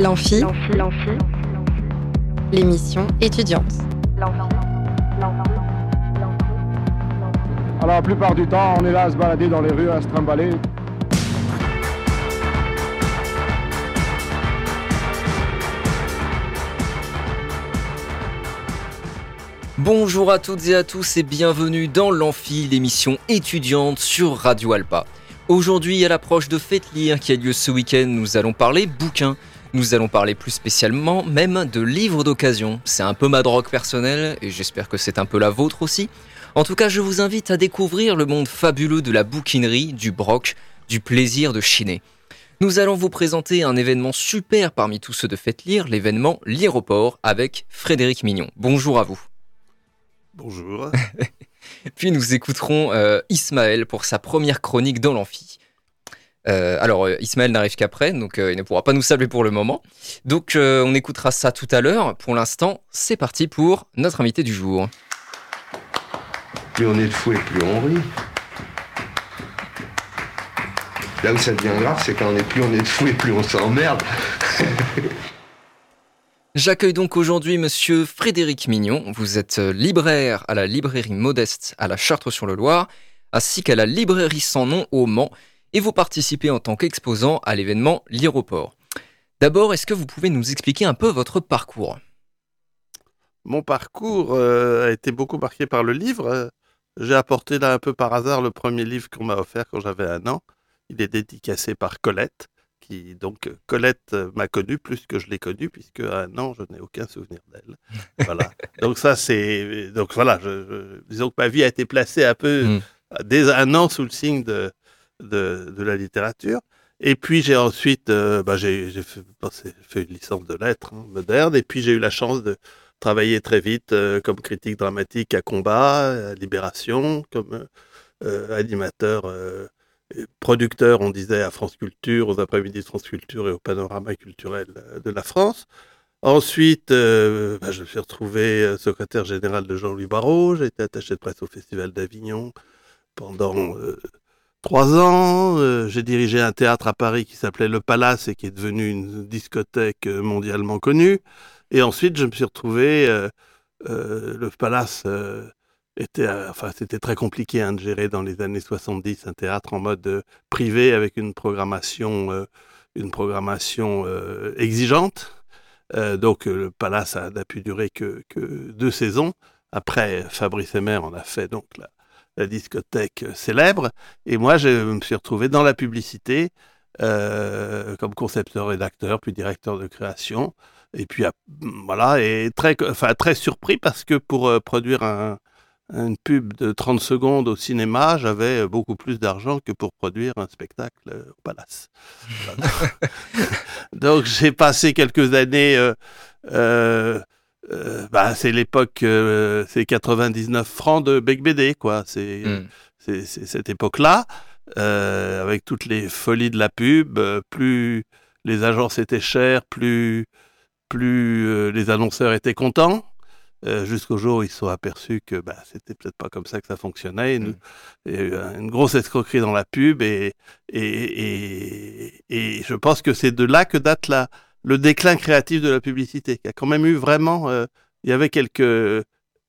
L'amphi, l'émission étudiante. Alors la plupart du temps, on est là à se balader dans les rues, à se trimballer. Bonjour à toutes et à tous et bienvenue dans l'Amphi, l'émission étudiante sur Radio Alpa. Aujourd'hui, à l'approche de Fête Lire qui a lieu ce week-end, nous allons parler bouquins. Nous allons parler plus spécialement même de livres d'occasion. C'est un peu ma drogue personnelle et j'espère que c'est un peu la vôtre aussi. En tout cas, je vous invite à découvrir le monde fabuleux de la bouquinerie, du broc, du plaisir de chiner. Nous allons vous présenter un événement super parmi tous ceux de Fête Lire, l'événement L'Iroport avec Frédéric Mignon. Bonjour à vous. Bonjour. Puis nous écouterons euh, Ismaël pour sa première chronique dans l'amphi. Euh, alors euh, Ismaël n'arrive qu'après, donc il ne pourra pas nous saluer pour le moment. Donc on écoutera ça tout à l'heure. Pour l'instant, c'est parti pour notre invité du jour. Plus on est de fou et plus on rit. Là où ça devient grave, c'est quand on est plus on est de fou et plus on s'emmerde. J'accueille donc aujourd'hui monsieur Frédéric Mignon. Vous êtes euh, libraire à la librairie Modeste à la Chartre-sur-le-Loir, ainsi qu'à la librairie sans nom au Mans, et vous participez en tant qu'exposant à l'événement L'Iroport. D'abord, est-ce que vous pouvez nous expliquer un peu votre parcours? Mon parcours euh, a été beaucoup marqué par le livre. J'ai apporté là un peu par hasard le premier livre qu'on m'a offert quand j'avais un an. Il est dédicacé par Colette donc Colette m'a connu plus que je l'ai connu puisque à un an je n'ai aucun souvenir d'elle. voilà. Donc ça c'est donc voilà, je, disons que ma vie a été placée un peu mm. dès un an sous le signe de de, la littérature. Et puis j'ai ensuite euh, bah, j'ai fait, une licence de lettres hein, moderne et puis j'ai eu la chance de travailler très vite euh, comme critique dramatique à Combat, à Libération, comme euh, animateur producteur, on disait, à France Culture, aux après-midi de France Culture et au panorama culturel euh, de la France. Ensuite, euh, bah, je me suis retrouvé euh, secrétaire général de Jean-Louis Barrault. J'ai été attaché de presse au Festival d'Avignon pendant trois ans. j'ai dirigé un théâtre à Paris qui s'appelait Le Palace et qui est devenu une discothèque mondialement connue. Et ensuite, je me suis retrouvé le Palace était, euh, enfin, c'était très compliqué hein, de gérer dans les années 70 un théâtre en mode euh, privé avec une programmation, euh, une programmation exigeante. donc le Palace n'a pu durer que, deux saisons. Après, Fabrice Emmer en a fait donc la, la discothèque célèbre. Et moi, je me suis retrouvé dans la publicité comme concepteur-rédacteur, puis directeur de création. Et puis voilà, et très, enfin, très surpris parce que pour produire un, une pub de 30 secondes au cinéma, j'avais beaucoup plus d'argent que pour produire un spectacle euh, au Palace. Donc j'ai passé quelques années. Euh, euh, euh bah, c'est l'époque, euh, c'est 99 francs de Bec BD, quoi. C'est hmm. c'est cette époque-là, avec toutes les folies de la pub. plus les agences étaient chères, plus plus les annonceurs étaient contents. Euh, jusqu'au jour où ils se sont aperçus que bah, c'était peut-être pas comme ça que ça fonctionnait. Mmh. Il y a eu une grosse escroquerie dans la pub et, et, et, et je pense que c'est de là que date la, le déclin créatif de la publicité, qui a quand même eu vraiment, euh, il y avait quelques, euh,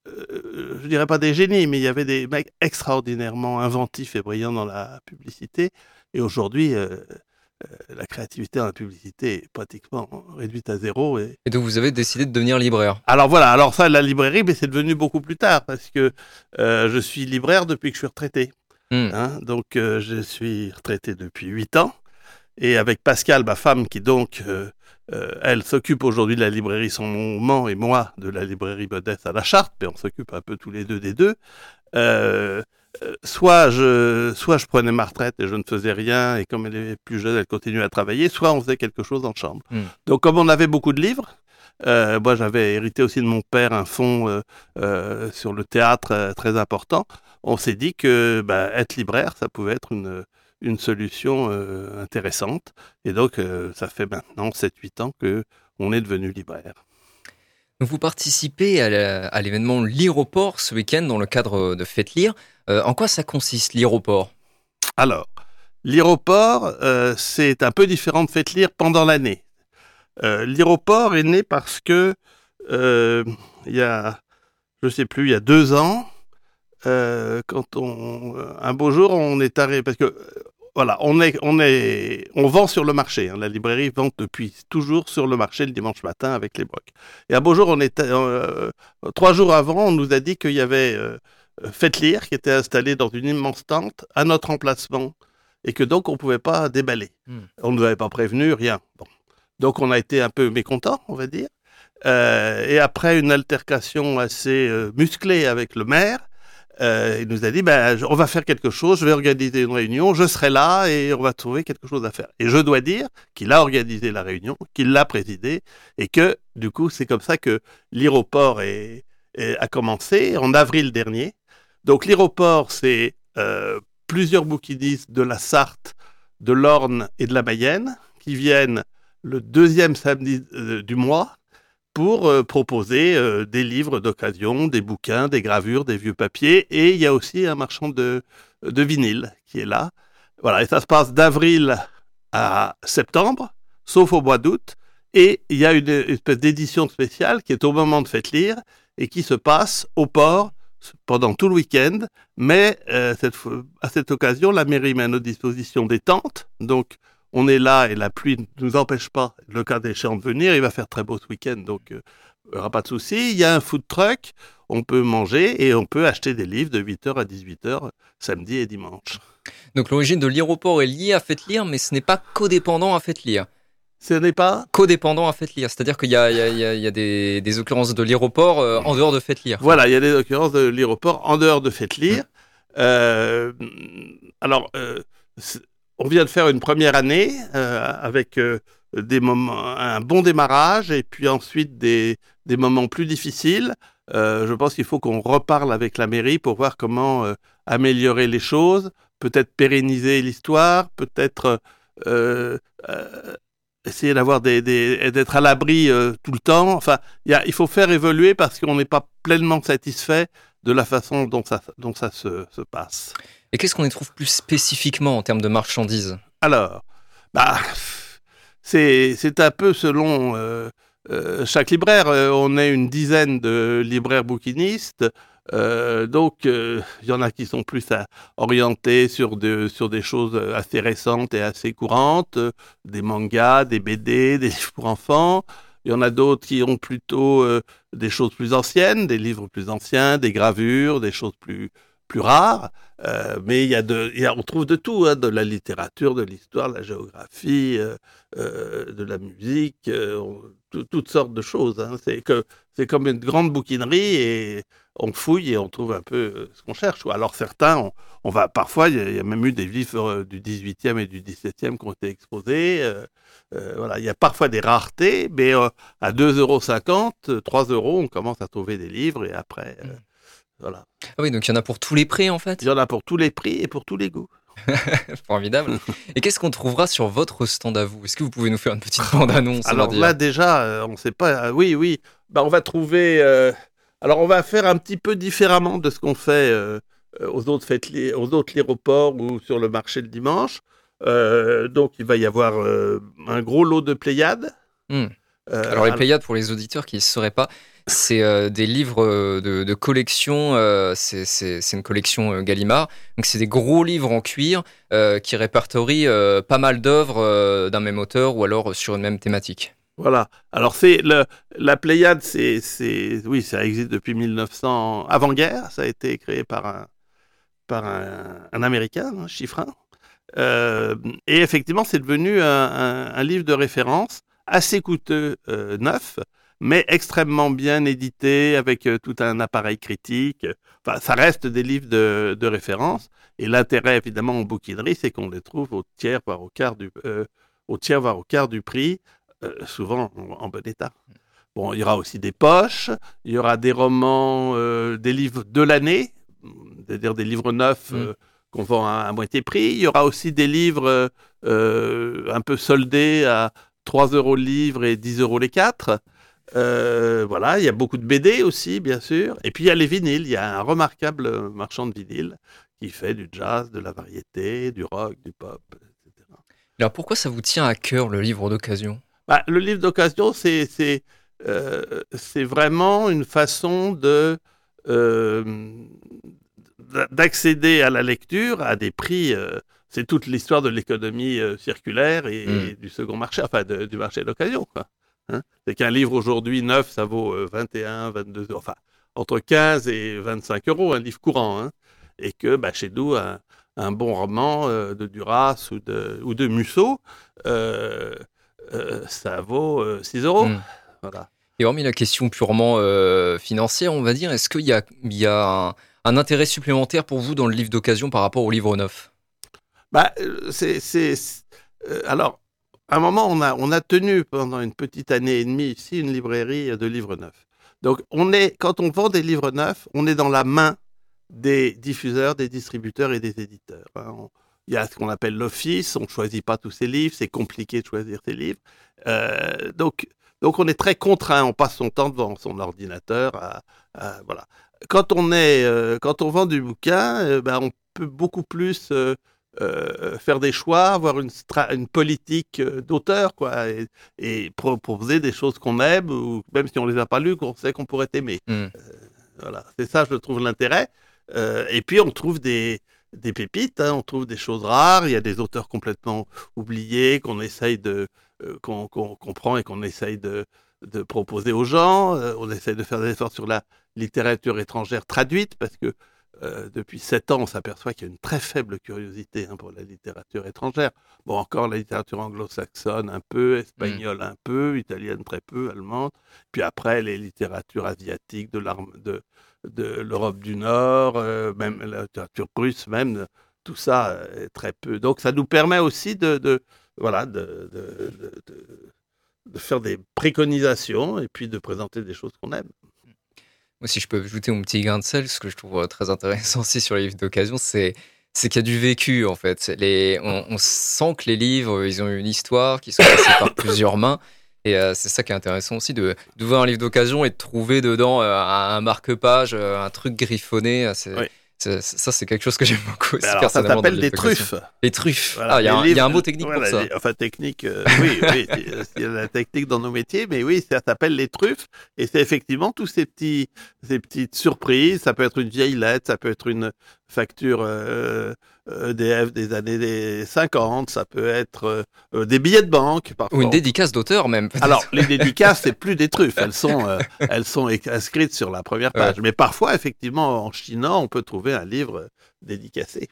je dirais pas des génies, mais il y avait des mecs extraordinairement inventifs et brillants dans la publicité. Et aujourd'hui, euh, euh, la créativité dans la publicité est pratiquement réduite à zéro. Et... donc vous avez décidé de devenir libraire. Alors voilà, alors ça, la librairie, mais c'est devenu beaucoup plus tard parce que euh, je suis libraire depuis que je suis retraité. Hmm. Hein, donc euh, je suis retraité depuis 8 ans. Et avec Pascal, ma femme, qui donc, elle s'occupe aujourd'hui de la librairie Son Moment et moi de la librairie Modeste à la Charte, mais on s'occupe un peu tous les deux des deux. Euh, soit je, soit je prenais ma retraite et je ne faisais rien, et comme elle est plus jeune, elle continuait à travailler, soit on faisait quelque chose en chambre. Hmm. Donc comme on avait beaucoup de livres, euh, moi j'avais hérité aussi de mon père un fonds euh, euh sur le théâtre euh, très important, on s'est dit que bah, être libraire, ça pouvait être une, une solution intéressante. Et donc ça fait maintenant 7-8 ans que on est devenu libraire. Vous participez à l'événement L'Iroport ce week-end dans le cadre de Faites Lire. Euh, en quoi ça consiste l'aéroport Alors, l'aéroport, euh, c'est un peu différent de Faites Lire pendant l'année. Euh, L'aéroport est né parce que euh, il y a, je sais plus, il y a deux ans, euh, quand on, un beau jour, on est arrivé parce que euh, voilà, on est, on est, on vend sur le marché. hein. la librairie vend depuis toujours sur le marché le dimanche matin avec les brocs. Et un beau jour, on était euh, trois jours avant, on nous a dit qu'il y avait euh, Faites lire qui était installé dans une immense tente à notre emplacement et que donc on pouvait pas déballer. Hmm. On ne nous avait pas prévenu, rien. Bon. Donc on a été un peu mécontent, on va dire. Euh, et après une altercation assez euh, musclée avec le maire, euh, il nous a dit ben, on va faire quelque chose, je vais organiser une réunion, je serai là et on va trouver quelque chose à faire. Et je dois dire qu'il a organisé la réunion, qu'il l'a présidée et que du coup c'est comme ça que l'aéroport a commencé en avril dernier. Donc l'aéroport c'est euh, plusieurs bouquinistes de la Sarthe, de l'Orne et de la Mayenne qui viennent le deuxième samedi euh, du mois pour euh, proposer euh, des livres d'occasion, des bouquins, des gravures, des vieux papiers. Et il y a aussi un marchand de, vinyle qui est là. Voilà, et ça se passe d'avril à septembre, sauf au mois d'août. Et il y a une espèce d'édition spéciale qui est au moment de Faites lire et qui se passe au port pendant tout le week-end. Mais euh, à cette occasion, la mairie met à notre disposition des tentes. Donc, on est là et la pluie ne nous empêche pas, le cas échéant, de venir. Il va faire très beau ce week-end, donc euh, il n'y aura pas de souci. Il y a un food truck, on peut manger et on peut acheter des livres de 8h à 18h samedi et dimanche. Donc l'origine de l'aéroport est liée à Faites lire, mais ce n'est pas codépendant à Faites lire. Ce n'est pas Codépendant à Faites lire, c'est-à-dire qu'il y a, y y des, des occurrences de l'aéroport euh, en dehors de Faites lire. Voilà, il y a des occurrences de l'aéroport en dehors de Faites lire. Euh, alors, on vient de faire une première année euh, avec euh, des moments, un bon démarrage et puis ensuite des, des moments plus difficiles. Euh, je pense qu'il faut qu'on reparle avec la mairie pour voir comment améliorer les choses, peut-être pérenniser l'histoire, peut-être essayer d'avoir des, d'être à l'abri tout le temps. Enfin, il faut faire évoluer parce qu'on n'est pas pleinement satisfait de la façon dont ça, dont ça se passe. Et qu'est-ce qu'on y trouve plus spécifiquement en termes de marchandises? Alors, bah, c'est un peu selon euh, euh, chaque libraire. Euh, on est une dizaine de libraires bouquinistes. Donc, il y en a qui sont plus orientés sur, sur des choses assez récentes et assez courantes, des mangas, des BD, des livres pour enfants. Il y en a d'autres qui ont plutôt des choses plus anciennes, des livres plus anciens, des gravures, des choses plus, plus rares. Euh, mais il y a de, on trouve de tout, hein, de la littérature, de l'histoire, de la géographie, euh, euh, de la musique, toutes sortes de choses. hein. C'est que c'est comme une grande bouquinerie et on fouille et on trouve un peu ce qu'on cherche. Alors certains, on, va parfois, il y, a- même eu des livres du 18e et du 17e qui ont été exposés. voilà, il y a parfois des raretés, mais à 2,50 euros, 3 euros, on commence à trouver des livres et après, euh, voilà. Ah oui, donc il y en a pour tous les prix en fait? Il y en a pour tous les prix et pour tous les goûts. Formidable. Et qu'est-ce qu'on trouvera sur votre stand à vous? Est-ce que vous pouvez nous faire une petite bande-annonce Alors là déjà, euh, on ne sait pas. euh, oui, oui. Bah, on va trouver. euh, alors on va faire un petit peu différemment de ce qu'on fait euh, aux autres fêtes, li- aux autres aéroports ou sur le marché le dimanche. Euh, donc il va y avoir un gros lot de Pléiades. Hmm. Alors les Pléiades, pour les auditeurs qui ne sauraient pas, c'est euh, des livres euh, de, collection, euh, c'est- une collection Gallimard, donc c'est des gros livres en cuir qui répertorient pas mal d'œuvres d'un même auteur ou alors sur une même thématique. Voilà. Alors c'est la Pléiade, c'est oui, ça existe depuis 1900 avant-guerre. Ça a été créé par un américain, un chiffrin. Et effectivement, c'est devenu un, livre de référence assez coûteux, neuf, mais extrêmement bien édité avec euh, tout un appareil critique. Enfin, ça reste des livres de, de référence. Et l'intérêt, évidemment, en bouquinerie, c'est qu'on les trouve au tiers, voire au quart du, euh, au tiers, voire au quart du prix, euh, souvent en, bon état. Bon, il y aura aussi des poches, il y aura des romans, euh, des livres de l'année, c'est-à-dire des livres neufs Mm. euh, qu'on vend à, à moitié prix. Il y aura aussi des livres un peu soldés à 3 euros le livre et 10 euros les 4. Euh, voilà, il y a beaucoup de BD aussi, bien sûr. Et puis il y a les vinyles. Il y a un remarquable marchand de vinyles qui fait du jazz, de la variété, du rock, du pop, etc. Alors pourquoi ça vous tient à cœur le livre d'occasion? Bah, le livre d'occasion, c'est c'est euh, c'est vraiment une façon de euh, d'a- d'accéder à la lecture à des prix. c'est toute l'histoire de l'économie circulaire et, Mm. et du second marché, enfin de- du marché d'occasion. Hein c'est qu'un livre aujourd'hui neuf, ça vaut euh, 21, 22 euros, enfin entre 15 et 25 euros, un livre courant. hein. et que bah, chez nous, un, un bon roman euh, de Duras ou de, ou de Musso, euh, euh, ça vaut euh, 6 euros. Mm. Voilà. Et hormis la question purement euh, financière, on va dire, est-ce qu'il y a, il y a un, un intérêt supplémentaire pour vous dans le livre d'occasion par rapport au livre neuf? Bah, euh, c'est, c'est, euh, alors, à un moment, on a, tenu pendant une petite année et demie ici une librairie de livres neufs. Donc, quand on vend des livres neufs, on est dans la main des diffuseurs, des distributeurs et des éditeurs. hein. Il y a ce qu'on appelle l'office, on ne choisit pas tous ses livres, c'est compliqué de choisir ses livres. Euh, donc, on est très contraint, on passe son temps devant son ordinateur. voilà. Quand on, est, euh, quand on vend du bouquin, euh, ben, on peut beaucoup plus euh, euh, faire des choix, avoir une, politique euh, d'auteur, quoi, et, et proposer des choses qu'on aime, ou même si on les a pas lues, qu'on sait qu'on pourrait aimer. Mm. Euh, voilà, c'est ça, je trouve l'intérêt. Euh, et puis on trouve des, des pépites, hein, on trouve des choses rares. Il y a des auteurs complètement oubliés qu'on essaye de, qu'on qu'on prend et qu'on essaye de, de proposer aux gens. On essaye de faire des efforts sur la littérature étrangère traduite parce que euh, depuis sept ans, on s'aperçoit qu'il y a une très faible curiosité hein, pour la littérature étrangère. Bon, encore la littérature anglo-saxonne un peu, espagnole un peu, italienne très peu, allemande. Puis après, les littératures asiatiques de l'arme de, de l'Europe du Nord, euh, même la littérature russe, même euh, tout ça est très peu. Donc, ça nous permet aussi de, de voilà, de faire des préconisations et puis de présenter des choses qu'on aime. Si je peux ajouter mon petit grain de sel, ce que je trouve euh, très intéressant aussi sur les livres d'occasion, c'est qu'il y a du vécu en fait. Les, on, sent que les livres, ils ont une histoire qui sont passés par plusieurs mains. Et euh, c'est ça qui est intéressant aussi de d'ouvrir un livre d'occasion et de trouver dedans euh, un, marque-page, euh, un truc griffonné. euh, Oui. Ça, c'est quelque chose que j'aime beaucoup aussi alors, ça s'appelle le des truffes. Les truffes. Voilà, ah, il y, a les un- il y a un mot technique voilà, pour ça. les- Enfin, technique, euh, oui, oui, il il y a la technique dans nos métiers, mais oui, ça s'appelle les truffes, et c'est effectivement tous ces petits, ces petites surprises. Ça peut être une vieille lettre, ça peut être une facture euh, EDF des années des 50, ça peut être euh, euh, des billets de banque, parfois. Ou une dédicace d'auteur même. Alors, les dédicaces, c'est plus des truffes. Elles sont, euh, elles sont inscrites sur la première page. Mais parfois, effectivement, en chinant, on peut trouver un livre euh, dédicacé.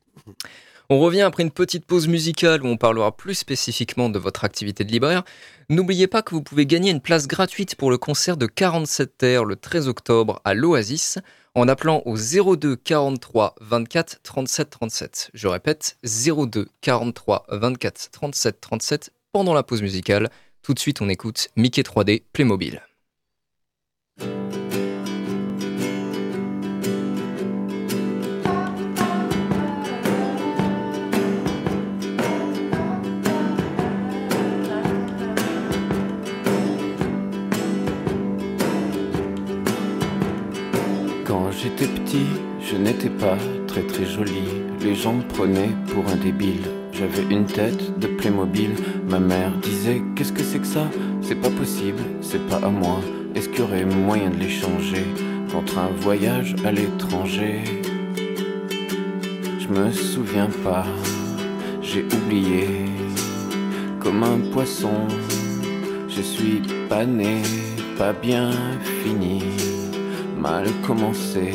On revient après une petite pause musicale où on parlera plus spécifiquement de votre activité de libraire. N'oubliez pas que vous pouvez gagner une place gratuite pour le concert de 47 Terres le 13 octobre à l'Oasis en appelant au 02 43 24 37 37. Je répète, 02 43 24 37 37 pendant la pause musicale. Tout de suite, on écoute Mickey 3D Playmobil. J'étais petit, je n'étais pas très très joli. Les gens me prenaient pour un débile. J'avais une tête de Playmobil. Ma mère disait Qu'est-ce que c'est que ça? C'est pas possible, c'est pas à moi. Est-ce qu'il y aurait moyen de l'échanger contre un voyage à l'étranger Je me souviens pas, j'ai oublié. Comme un poisson, je suis pas né, pas bien fini mal commencé,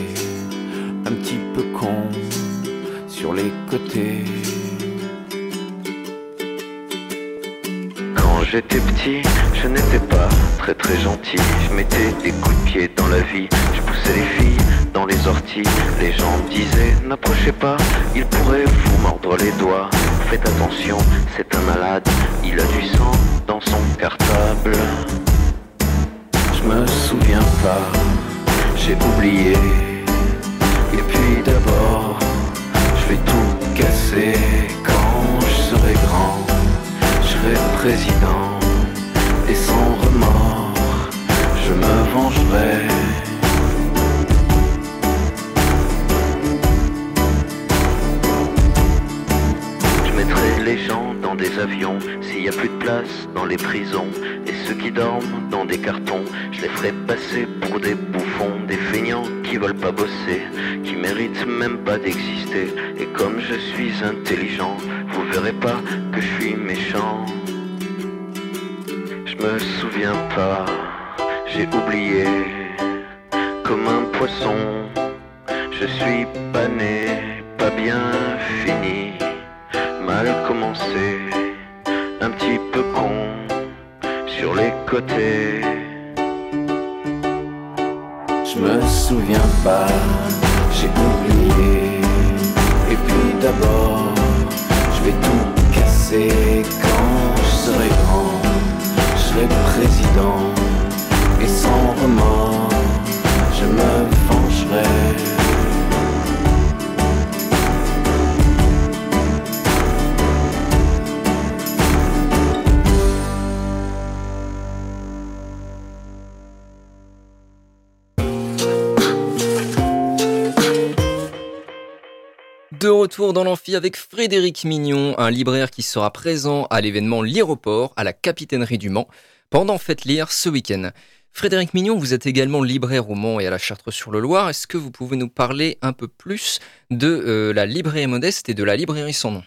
un petit peu con sur les côtés. Quand j'étais petit, je n'étais pas très très gentil. Je mettais des coups de pied dans la vie. Je poussais les filles dans les orties. Les gens me disaient n'approchez pas, il pourrait vous mordre les doigts. Faites attention, c'est un malade. Il a du sang dans son cartable. Je me souviens pas, j'ai oublié. Et puis d'abord, je vais tout casser quand je serai grand. Je serai président et sans remords, je me vengerai. Je mettrai les gens dans des avions s'il y a plus de dans les prisons. Et ceux qui dorment dans des cartons, je les ferai passer pour des bouffons, des feignants qui veulent pas bosser, qui méritent même pas d'exister. Et comme je suis intelligent, vous verrez pas que je suis méchant. Je me souviens pas, j'ai oublié, comme un poisson, je suis pas né, pas bien fini, mal commencé, un petit peu con sur les côtés. Je me souviens pas, j'ai oublié. Et puis d'abord, je vais tout casser quand je serai grand. Je serai président et sans remords, je me vengerai. Retour dans l'amphi avec Frédéric Mignon, un libraire qui sera présent à l'événement L'Aéroport à la Capitainerie du Mans pendant Faites Lire ce week-end. Frédéric Mignon, vous êtes également libraire au Mans et à la Chartre-sur-le-Loir. Est-ce que vous pouvez nous parler un peu plus de euh, la librairie modeste et de la librairie sans nom?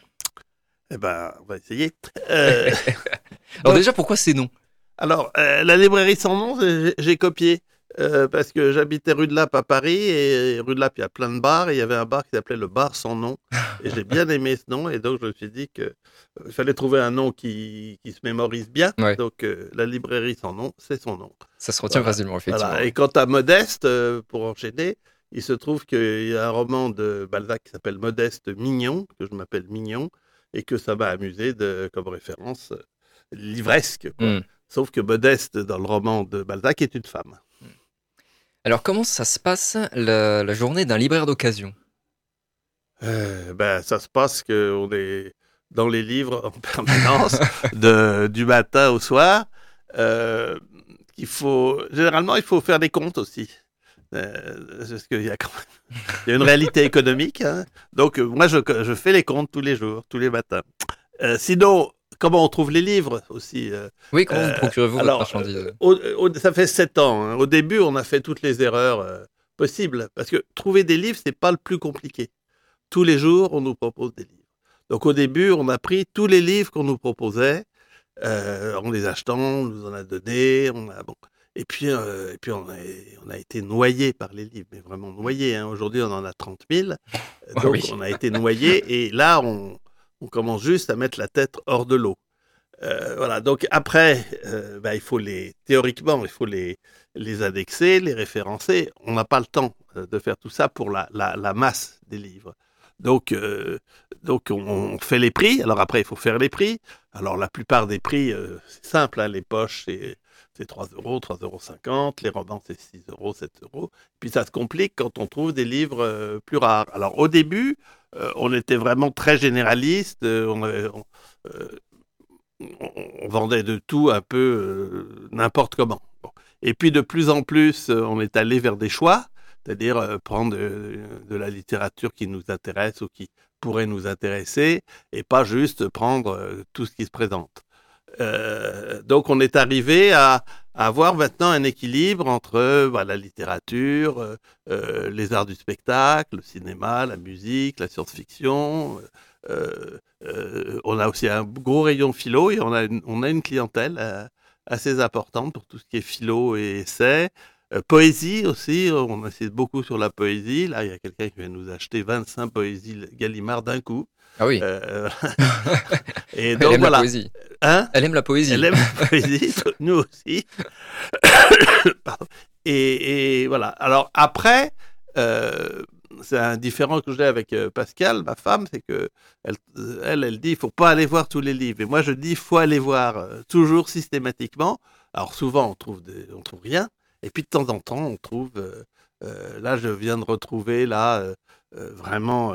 Eh ben, on va essayer. Euh, Alors déjà, pourquoi ces noms? Alors, euh, la librairie sans nom, j'ai copié. Euh, parce que j'habitais rue de Lappe à Paris et rue de Lappe il y a plein de bars et il y avait un bar qui s'appelait le bar sans nom et j'ai bien aimé ce nom et donc je me suis dit que euh, fallait trouver un nom qui, qui se mémorise bien Ouais. donc euh, la librairie sans nom c'est son nom Ça se retient Voilà. facilement, effectivement. Voilà. Et quant à Modeste, pour enchaîner, il se trouve qu'il y a un roman de Balzac qui s'appelle Modeste Mignon, que je m'appelle Mignon, et que ça m'a amusé de, comme référence livresque. quoi. Mm. Sauf que Modeste, dans le roman de Balzac, est une femme. Alors comment ça se passe la, journée d'un libraire d'occasion? Euh, ben, ça se passe qu'on est dans les livres en permanence, de, du matin au soir. Euh, il faut, généralement, il faut faire des comptes aussi. Euh, parce qu'il y a quand même il y a une réalité économique. hein. Donc, moi, je, je fais les comptes tous les jours, tous les matins. Sinon, comment on trouve les livres aussi euh, Oui, comment Euh, vous procurez-vous votre marchandise euh, au- au- ça fait sept ans. hein. Au début, on a fait toutes les erreurs euh, possibles. Parce que trouver des livres, c'est pas le plus compliqué. Tous les jours, on nous propose des livres. Donc au début, on a pris tous les livres qu'on nous proposait. euh, en les achetant, on nous en a donné. On a, bon. Et puis, euh, et puis on, a, on a été noyé par les livres, mais vraiment noyé. hein. Aujourd'hui, on en a 30 000. Ah Donc, oui. on a été noyé. Et là, on, on commence juste à mettre la tête hors de l'eau. Euh, voilà. Donc après, euh, bah, il faut les théoriquement, il faut les les indexer, les référencer. On n'a pas le temps euh, de faire tout ça pour la, la, la masse des livres. Donc, euh, donc on, fait les prix. Alors après, il faut faire les prix. Alors la plupart des prix, c'est simple. hein, les poches, c'est c'est 3 euros, 3,50 euros. Les romans, c'est 6 euros, 7 euros. Puis ça se complique quand on trouve des livres plus rares. Alors au début, on était vraiment très généraliste. euh, euh, on- vendait de tout un peu euh, n'importe comment. Et puis de plus en plus, euh, on est allé vers des choix, c'est-à-dire euh, prendre de, la littérature qui nous intéresse ou qui pourrait nous intéresser, et pas juste prendre euh, tout ce qui se présente. Euh, donc on est arrivé à, avoir maintenant un équilibre entre bah, la littérature, euh, euh, les arts du spectacle, le cinéma, la musique, la science-fiction. on a aussi un gros rayon philo et on a une, clientèle assez importante pour tout ce qui est philo et essai. Poésie aussi, on insiste beaucoup sur la poésie. Là, il y a quelqu'un qui vient nous acheter 25 poésies Gallimard d'un coup. Ah oui, Euh, et elle donc aime la voilà. poésie. Hein Elle aime la poésie. elle aime la poésie, nous aussi. Et, et voilà. Alors après, euh, c'est un différent que j'ai avec euh, Pascal, ma femme, c'est que elle, elle, elle dit, il faut pas aller voir tous les livres. Et moi, je dis, il faut aller voir toujours systématiquement. Alors souvent, on trouve, des, on trouve rien. Et puis de temps en temps, on trouve. euh, là, je viens de retrouver là euh, vraiment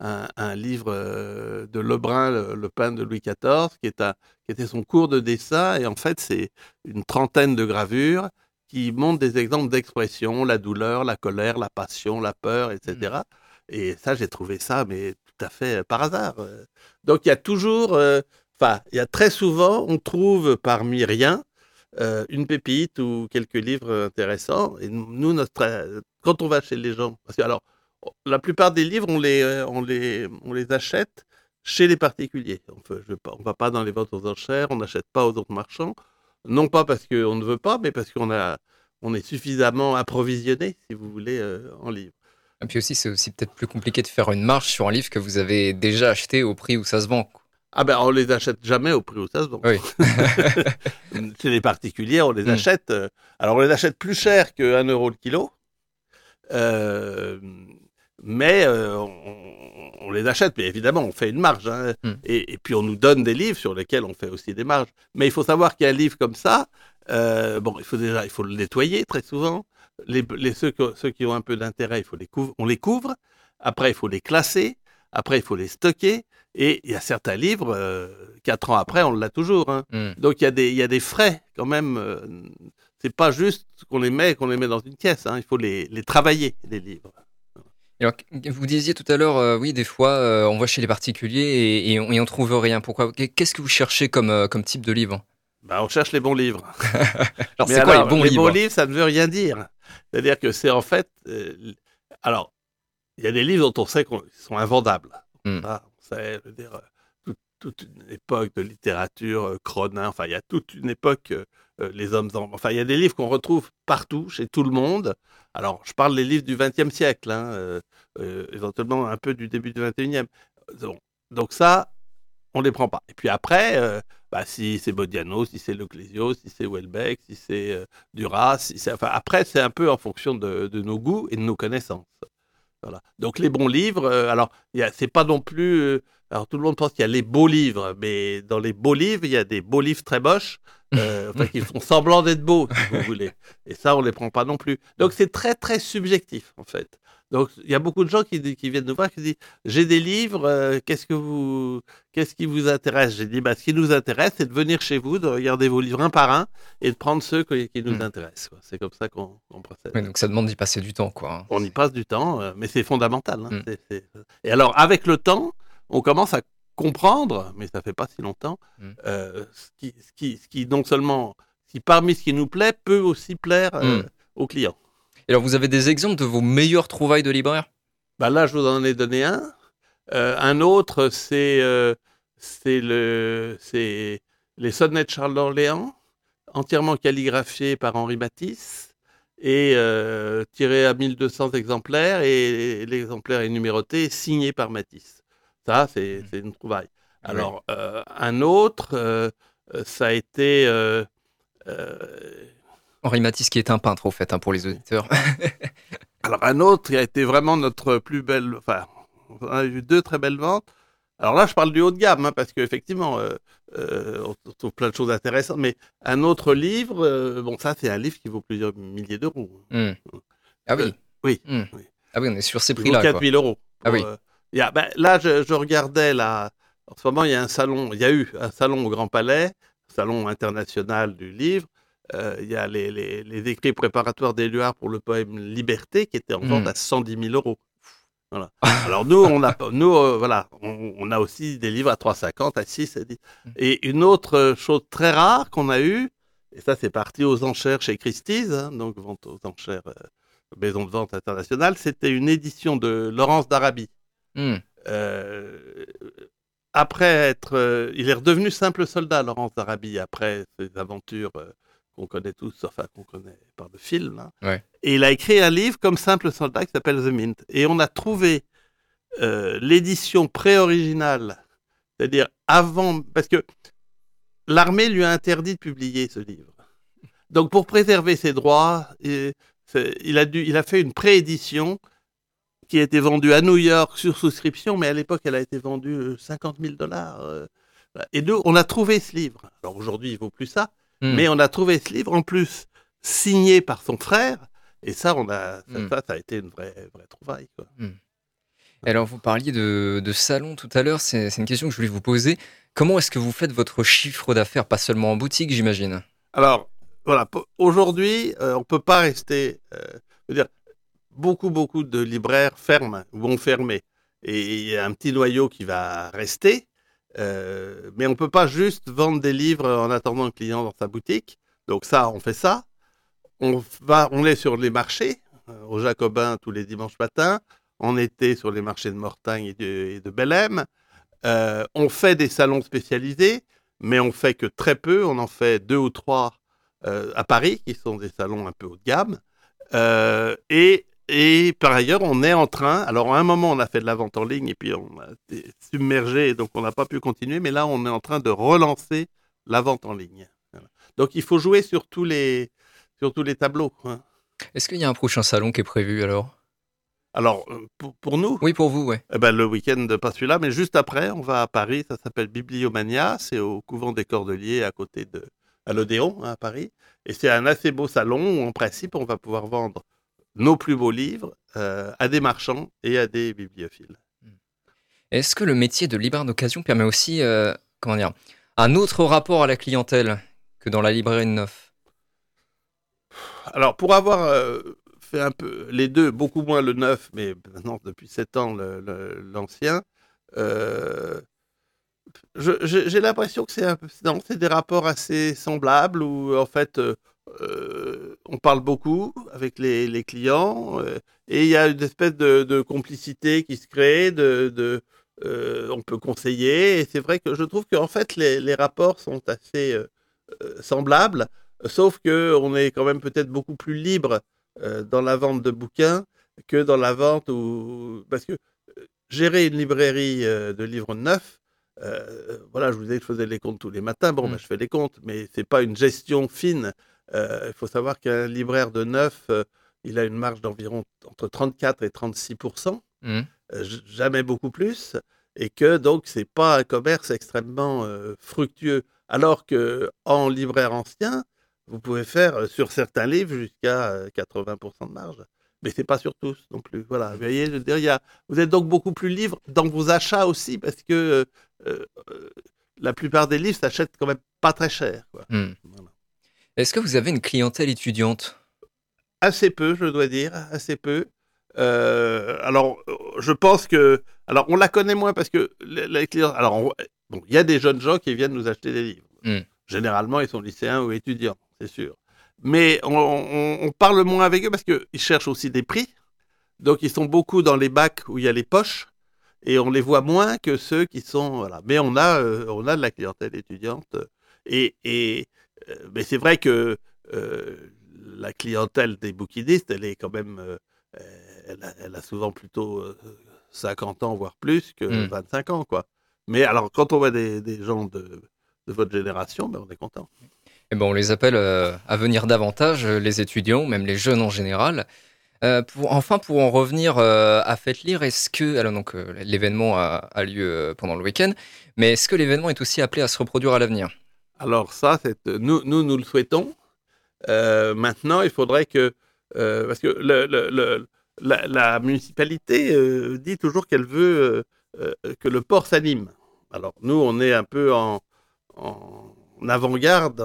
un, un livre euh, de Lebrun, le, le pain de Louis XIV, qui est un, qui était son cours de dessin. Et en fait, c'est une trentaine de gravures qui montrent des exemples d'expression, la douleur, la colère, la passion, la peur, etc. Et ça, j'ai trouvé ça, mais tout à fait euh, par hasard. Euh, Donc, il y a toujours, euh, enfin, il y a très souvent, on trouve parmi rien euh, une pépite ou quelques livres intéressants. Et nous, notre, quand on va chez les gens, parce que alors, la plupart des livres, on les, euh, on les, on les achète chez les particuliers. On ne va pas dans les ventes aux enchères, on n'achète pas aux autres marchands. Non pas parce qu'on ne veut pas, mais parce qu'on a, on est suffisamment approvisionné, si vous voulez, en livres. Et puis aussi, c'est aussi peut-être plus compliqué de faire une marge sur un livre que vous avez déjà acheté au prix où ça se vend. Ah ben on les achète jamais au prix où ça se vend. Oui. Chez les particuliers, on les Mm. achète. euh, alors on les achète plus cher que 1 euro le kilo. Euh, mais euh, on, on les achète, mais évidemment, on fait une marge. hein. Mm. Et, et puis on nous donne des livres sur lesquels on fait aussi des marges. Mais il faut savoir qu'un livre comme ça, euh, bon, il faut déjà, il faut le nettoyer très souvent. Les, les- ceux, que- ceux qui ont un peu d'intérêt, il faut les couvre, on les couvre. Après, il faut les classer. Après, il faut les stocker. Et il y a certains livres, euh, quatre ans après, on l'a toujours. hein. Hmm. Donc il y a des, il y a des frais quand même. euh, c'est pas juste qu'on les met, qu'on les met dans une caisse. hein. Il faut les, les travailler, les livres. Alors, vous disiez tout à l'heure, euh, oui, des fois, euh, on va chez les particuliers et, et on, et on trouve rien. Pourquoi Qu'est-ce que vous cherchez comme, euh, comme type de livre? Bah, on cherche les bons livres. Alors, c'est quoi alors, les bons les livres? bons livres, ça ne veut rien dire. C'est-à-dire que c'est en fait. alors, il y a des livres dont on sait qu'ils sont invendables. Hmm. Ça, on sait, je veux dire, toute, une époque de littérature, euh, Cronin, enfin, il y a toute une époque, euh, euh, les hommes. en- Enfin, il y a des livres qu'on retrouve partout, chez tout le monde. Alors, je parle des livres du XXe siècle, hein, éventuellement un peu du début du XXIe. Bon, donc, ça, on les prend pas. Et puis après, bah, si c'est Bodiano, si c'est Leclésio, si c'est Welbeck, si c'est Duras, si enfin, après, c'est un peu en fonction de, nos goûts et de nos connaissances. Voilà. Donc les bons livres, euh, alors c'est pas non plus. Alors tout le monde pense qu'il y a les beaux livres, mais dans les beaux livres, il y a des beaux livres très moches, euh, enfin, qui font semblant d'être beaux, si vous voulez. Et ça, on les prend pas non plus. Donc c'est très très subjectif en fait. Donc il y a beaucoup de gens qui, qui viennent nous voir qui disent j'ai des livres, euh, qu'est-ce que vous, qu'est-ce qui vous intéresse? J'ai dit bah, ce qui nous intéresse, c'est de venir chez vous, de regarder vos livres un par un et de prendre ceux qui, qui nous Mm. intéressent. C'est comme ça qu'on procède. Donc ça demande d'y passer du temps, quoi. hein. On y passe du temps, euh, mais c'est fondamental. hein. Mm. C'est- Et alors, avec le temps, on commence à comprendre, mais ça fait pas si longtemps, Mm. euh, ce, qui, ce, qui, ce qui, non seulement, qui parmi ce qui nous plaît, peut aussi plaire euh, Mm. aux clients. Et alors, vous avez des exemples de vos meilleures trouvailles de libraire? Bah là, je vous en ai donné un. Euh, un autre, c'est euh, le, les sonnets de Charles d'Orléans, entièrement calligraphiés par Henri Matisse et tirés à 1200 exemplaires et l'exemplaire est numéroté signé par Matisse. Ça, c'est c'est une trouvaille. Alors, euh, un autre, euh, euh, ça a été... euh, Henri Matisse, qui est un peintre, au fait, hein, pour les auditeurs. Alors un autre qui a été vraiment notre plus belle, enfin, on a eu deux très belles ventes. Alors là, je parle du haut de gamme, hein, parce qu'effectivement, on trouve plein de choses intéressantes. Mais un autre livre, bon, ça, c'est un livre qui vaut plusieurs milliers d'euros. Hmm. Ah oui. Euh, oui, oui. Ah oui, on est sur ces prix-là. 4 quoi. 000 euros. Ah oui. Il y a- ben, là, je, je regardais, là, en ce moment, il y a un salon, il y a eu un salon au Grand Palais, salon international du livre. Euh, il y a les, les, les écrits préparatoires d'Éluard pour le poème Liberté qui était en vente Mm. à 110 000 euros. Voilà. Alors nous, on a, nous, euh, voilà, on, on a aussi des livres à 3,50, à 6, à 10. Mm. Et une autre chose très rare qu'on a eue, et ça c'est parti aux enchères chez Christie's, hein, donc vente aux enchères, euh, maison de vente internationale, c'était une édition de Laurence d'Arabie. Hmm. Euh, après être, euh, il est redevenu simple soldat, Laurence d'Arabie, après ses aventures euh, qu'on connaît tous, enfin qu'on connaît par le film. hein. Ouais. Et il a écrit un livre comme simple soldat qui s'appelle The Mint. Et on a trouvé l'édition pré-originale, c'est-à-dire avant, parce que l'armée lui a interdit de publier ce livre. Donc pour préserver ses droits, il a, dû, il a fait une préédition qui a été vendue à New York sur souscription, mais à l'époque, elle a été vendue euh, 50 000 dollars. euh. Et nous, on a trouvé ce livre. Alors aujourd'hui, il vaut plus ça, Hmm. mais on a trouvé ce livre en plus signé par son frère. Et ça, on a, ça, Hmm. ça, ça a été une vraie, vraie trouvaille. Quoi. Et Alors, vous parliez de, de salon tout à l'heure. C'est une question que je voulais vous poser. Comment est-ce que vous faites votre chiffre d'affaires Pas seulement en boutique, j'imagine? Alors, voilà, aujourd'hui, euh, on peut pas rester. euh, je veux dire, beaucoup, beaucoup de libraires ferment ou vont fermer. Et il y a un petit noyau qui va rester. euh, mais on peut pas juste vendre des livres en attendant le client dans sa boutique. Donc ça, on fait ça. On va, on est sur les marchés, euh, au Jacobin tous les dimanches matins. En été sur les marchés de Mortagne et de, et. Euh, on fait des salons spécialisés, mais on fait que très peu. On en fait deux ou trois à Paris, qui sont des salons un peu haut de gamme. Et, et par ailleurs, on est en train. Alors, à un moment, on a fait de la vente en ligne et puis on a été submergé, donc on n'a pas pu continuer. Mais là, on est en train de relancer la vente en ligne. Voilà. Donc, il faut jouer sur tous les, sur tous les tableaux. hein. Est-ce qu'il y a un prochain salon qui est prévu alors? Alors, euh, pour, pour nous, Oui, pour vous, ouais. eh ben, le week-end, pas celui-là, mais juste après, on va à Paris. Ça s'appelle Bibliomania. C'est au couvent des Cordeliers, à côté de à l'Odéon, hein, à Paris. Et c'est un assez beau salon où, en principe, on va pouvoir vendre nos plus beaux livres euh, à des marchands et à des bibliophiles. Est-ce que le métier de libraire d'occasion permet aussi, euh, comment dire, un autre rapport à la clientèle que dans la librairie de neuf? Alors, pour avoir euh, fait un peu les deux, beaucoup moins le neuf, mais maintenant depuis sept ans l'ancien, j'ai l'impression que c'est des rapports assez semblables où en fait euh, on parle beaucoup avec les, les clients euh, et il y a une espèce de, de complicité qui se crée, de, de, euh, on peut conseiller et c'est vrai que je trouve qu'en fait les, les rapports sont assez semblables, sauf que on est quand même peut-être beaucoup plus libre dans la vente de bouquins que dans la vente où parce que gérer une librairie de livres neufs voilà, je vous disais que je faisais les comptes tous les matins. Bon, Mm. ben, je fais les comptes, mais c'est pas une gestion fine. Euh, Il faut savoir qu'un libraire de neuf, euh, il a une marge d'environ entre 34 et 36 Mhm. euh, jamais beaucoup plus, et que donc c'est pas un commerce extrêmement fructueux. Alors que en libraire ancien, vous pouvez faire sur certains livres jusqu'à euh, 80% de marge. Mais c'est pas sur tous non plus. Voilà, vous voyez, je veux dire, il y a, vous êtes donc beaucoup plus libre dans vos achats aussi, parce que euh, euh, euh, la plupart des livres s'achètent quand même pas très cher. quoi. Hmm. Voilà. Est-ce que vous avez une clientèle étudiante? Assez peu, je dois dire, assez peu. Euh, alors, je pense que, alors, on la connaît moins parce que les, les clients, alors, bon, il y a des jeunes gens qui viennent nous acheter des livres. Mm. Généralement, ils sont lycéens ou étudiants, c'est sûr. Mais on, on- on parle moins avec eux parce qu'ils cherchent aussi des prix. Donc, ils sont beaucoup dans les bacs où il y a les poches et on les voit moins que ceux qui sont, voilà. Mais on a, euh, on a de la clientèle étudiante et, et mais c'est vrai que euh, la clientèle des bouquinistes, elle est quand même, euh, elle, a, elle a souvent plutôt euh, 50 ans, voire plus que Mm. 25 ans, quoi. Mais alors, quand on voit des, des gens de, de votre génération, ben, on est content. Eh ben, on les appelle euh, à venir davantage, euh, les étudiants, même les jeunes en général. Euh, pour, enfin, pour en revenir euh, à Faites Lire, est-ce que alors donc euh, l'événement a, a lieu euh, pendant le week-end, mais est-ce que l'événement est aussi appelé à se reproduire à l'avenir? Alors ça, c'est nous, nous, le souhaitons. Euh, maintenant, il faudrait que, euh, parce que la, municipalité euh, dit toujours qu'elle veut euh, euh, que le port s'anime. Alors nous, on est un peu en, avant-garde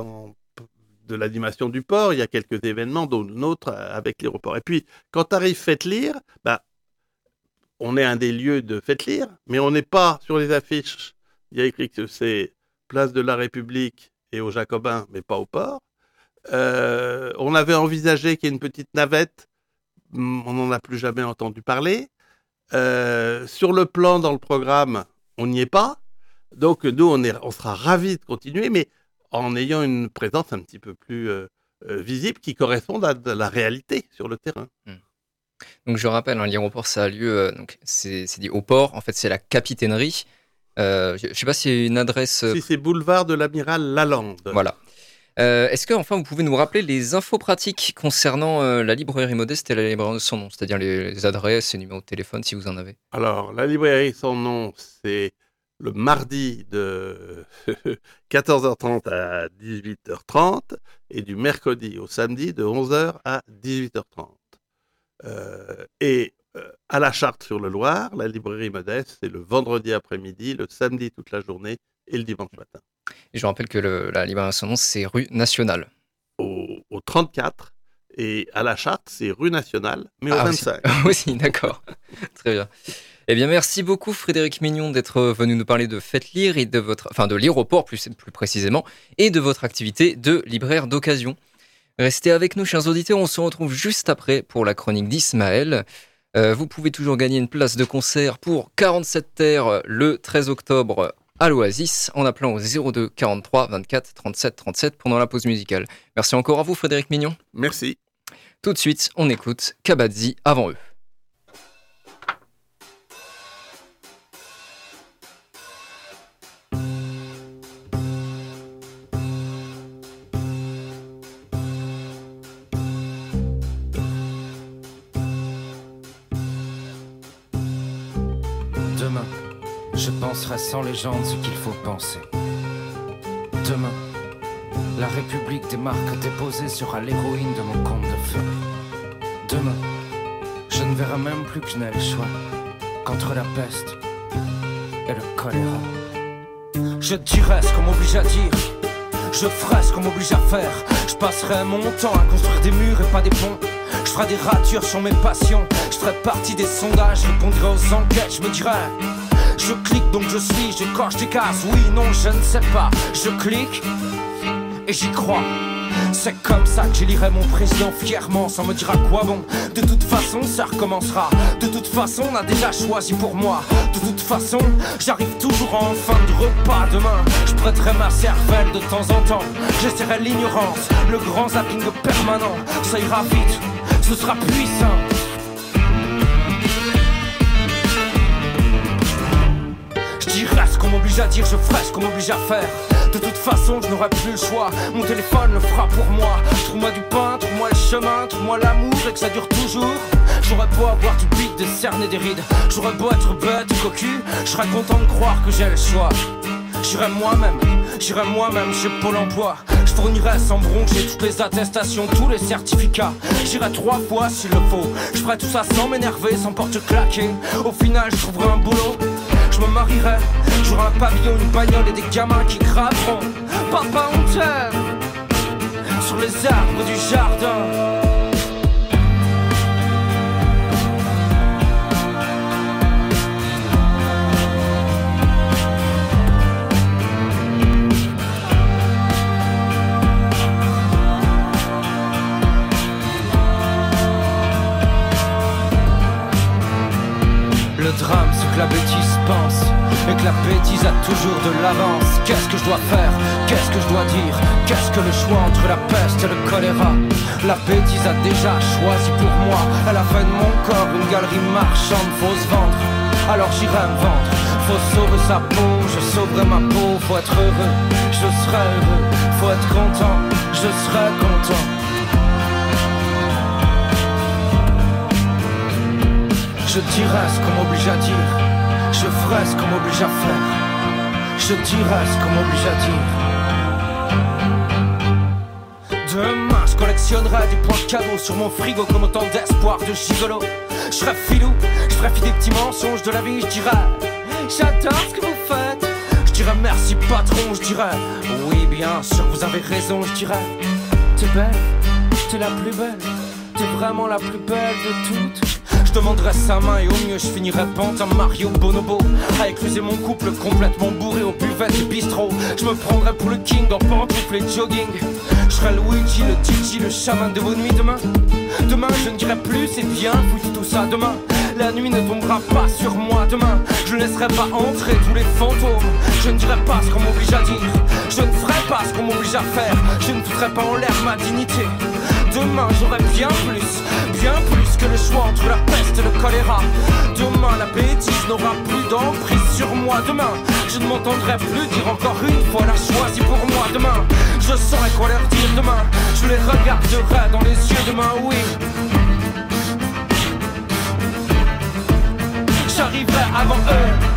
de l'animation du port. Il y a quelques événements, dont euh, avec l'aéroport. Et puis, quand arrive Faites Lire, bah, on est un des lieux de Faites Lire, mais on n'est pas sur les affiches. Il y a écrit que c'est place de la République et aux Jacobins, mais pas au port. Euh, on avait envisagé qu'il y ait une petite navette, Hum, on n'en a plus jamais entendu parler. Euh, sur le plan dans le programme, on n'y est pas. Donc nous, on, sera ravis de continuer, mais en ayant une présence un petit peu plus euh, visible qui corresponde à la réalité sur le terrain. Donc je rappelle, hein, l'aéroport ça a lieu, donc c'est dit au port. En fait, c'est la capitainerie. Euh, je je sais pas y a une adresse. euh, Si c'est boulevard de l'amiral Lalande. Voilà. Euh, Est-ce que enfin vous pouvez nous rappeler les infos pratiques concernant euh, la librairie modeste et la librairie de son nom, c'est-à-dire les, les adresses et numéros de téléphone si vous en avez? Alors, la librairie sans nom, c'est le mardi de 14h30 à 18h30 et du mercredi au samedi de 11h à 18h30. Euh, et à la Charte sur le Loir, la librairie modeste, c'est le vendredi après-midi, le samedi toute la journée et le dimanche matin. Et je rappelle que le- la librairie de son nom c'est rue nationale. Au, au 34 et à la Charte, c'est rue nationale, mais au Ah, aussi. 25. aussi, d'accord. Très bien. Eh bien, merci beaucoup Frédéric Mignon d'être venu nous parler de Faites Lire et de votre, enfin de l'aéroport plus, plus précisément, et de votre activité de libraire d'occasion. Restez avec nous, chers auditeurs. On se retrouve juste après pour la chronique d'Ismaël. Euh, vous pouvez toujours gagner une place de concert pour 47 terres le 13 octobre à l'Oasis en appelant au 02 43 24 37 37 pendant la pause musicale. Merci encore à vous, Frédéric Mignon. Merci. Tout de suite, on écoute Kabadzi avant eux. Je penserai sans légende ce qu'il faut penser. Demain, la République des marques déposées sera l'héroïne de mon conte de feu. Demain, je ne verrai même plus que je n'ai le choix qu'entre la peste et le choléra. Je dirai ce qu'on m'oblige à dire, je ferai ce qu'on m'oblige à faire. Je passerai mon temps à construire des murs et pas des ponts. Je ferai des ratures sur mes passions. Je ferai partie des sondages, je répondrai aux enquêtes. Je me dirai, je clique donc je suis, je coche des cases. Oui, non, je ne sais pas. Je clique et j'y crois. C'est comme ça que j'élirai mon président fièrement sans me dire à quoi bon. De toute façon, ça recommencera. De toute façon, on a déjà choisi pour moi. De toute façon, j'arrive toujours en fin de repas demain. Je prêterai ma cervelle de temps en temps. J'essaierai l'ignorance, le grand zapping permanent. Ça ira vite, ce sera puissant. À dire, je ferai ce qu'on m'oblige à faire. De toute façon, je n'aurai plus le choix. Mon téléphone le fera pour moi. Trouve-moi du pain, trouve-moi le chemin, trouve-moi l'amour et que ça dure toujours. J'aurais beau avoir du bide, des cernes et des rides. J'aurais beau être bête ou cocu. Je serais content de croire que j'ai le choix. J'irai moi-même, j'irai moi-même chez Pôle emploi. Fournirai sans broncher toutes les attestations, tous les certificats. J'irai trois fois s'il le faut. Je ferai tout ça sans m'énerver, sans porte claquer. Au final, je trouverai un boulot. Je me marierai, j'aurai un pavillon, une bagnole et des gamins qui graveront. Papa, on t'aime sur les arbres du jardin. Drame, c'est que la bêtise pense et que la bêtise a toujours de l'avance. Qu'est-ce que je dois faire? Qu'est-ce que je dois dire? Qu'est-ce que le choix entre la peste et le choléra? La bêtise a déjà choisi pour moi. Elle a fait de mon corps une galerie marchande, faut se vendre. Alors j'irai me vendre. Faut sauver sa peau, je sauverai ma peau. Faut être heureux, je serai heureux. Faut être content, je serai content. Je dirai ce qu'on m'oblige à dire, je ferai ce qu'on m'oblige à faire, je dirai ce qu'on m'oblige à dire. Demain, je collectionnerai des points cadeaux sur mon frigo comme autant d'espoir de gigolo. Je serai filou, je ferai fi des petits mensonges de la vie, je dirai J'adore ce que vous faites. Je dirais merci patron, je dirais Oui, bien sûr, vous avez raison, je dirais T'es belle, t'es la plus belle, t'es vraiment la plus belle de toutes. Je demanderai sa main et au mieux je finirai pente Mario Bonobo. À écluser mon couple complètement bourré au buvette du bistrot. Je me prendrai pour le king en pantoufles et jogging. Je serai Luigi, le Gigi, le chaman de vos nuits demain. Demain je ne dirai plus c'est bien foutu tout ça demain. La nuit ne tombera pas sur moi demain. Je ne laisserai pas entrer tous les fantômes. Je ne dirai pas ce qu'on m'oblige à dire. Je ne ferai pas ce qu'on m'oblige à faire. Je ne foutrai pas en l'air ma dignité Demain j'aurai bien plus, bien plus que le choix entre la peste et le choléra. Demain la bêtise n'aura plus d'emprise sur moi. Demain je ne m'entendrai plus dire encore une fois la choisie pour moi. Demain je saurai quoi leur dire. Demain Je les regarderai dans les yeux. Demain oui. J'arriverai avant eux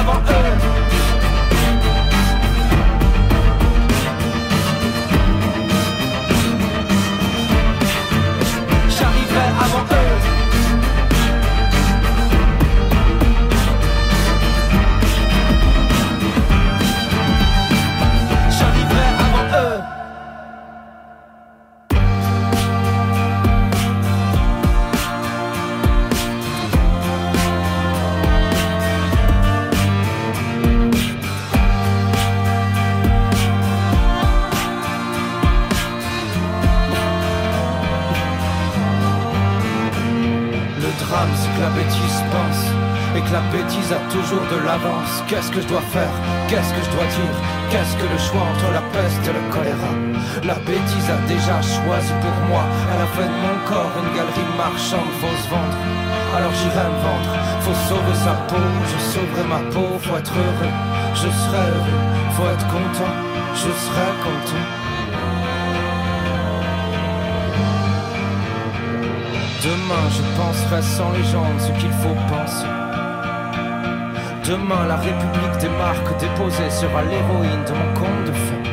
avant eux. La bêtise a déjà choisi pour moi. Elle a fait de mon corps une galerie marchande, faut se vendre. Alors j'irai me vendre. Faut sauver sa peau, je sauverai ma peau. Faut être heureux, je serai heureux. Faut être content, je serai content. Demain je penserai sans légende ce qu'il faut penser. Demain la République des marques déposées sera l'héroïne de mon conte de fées.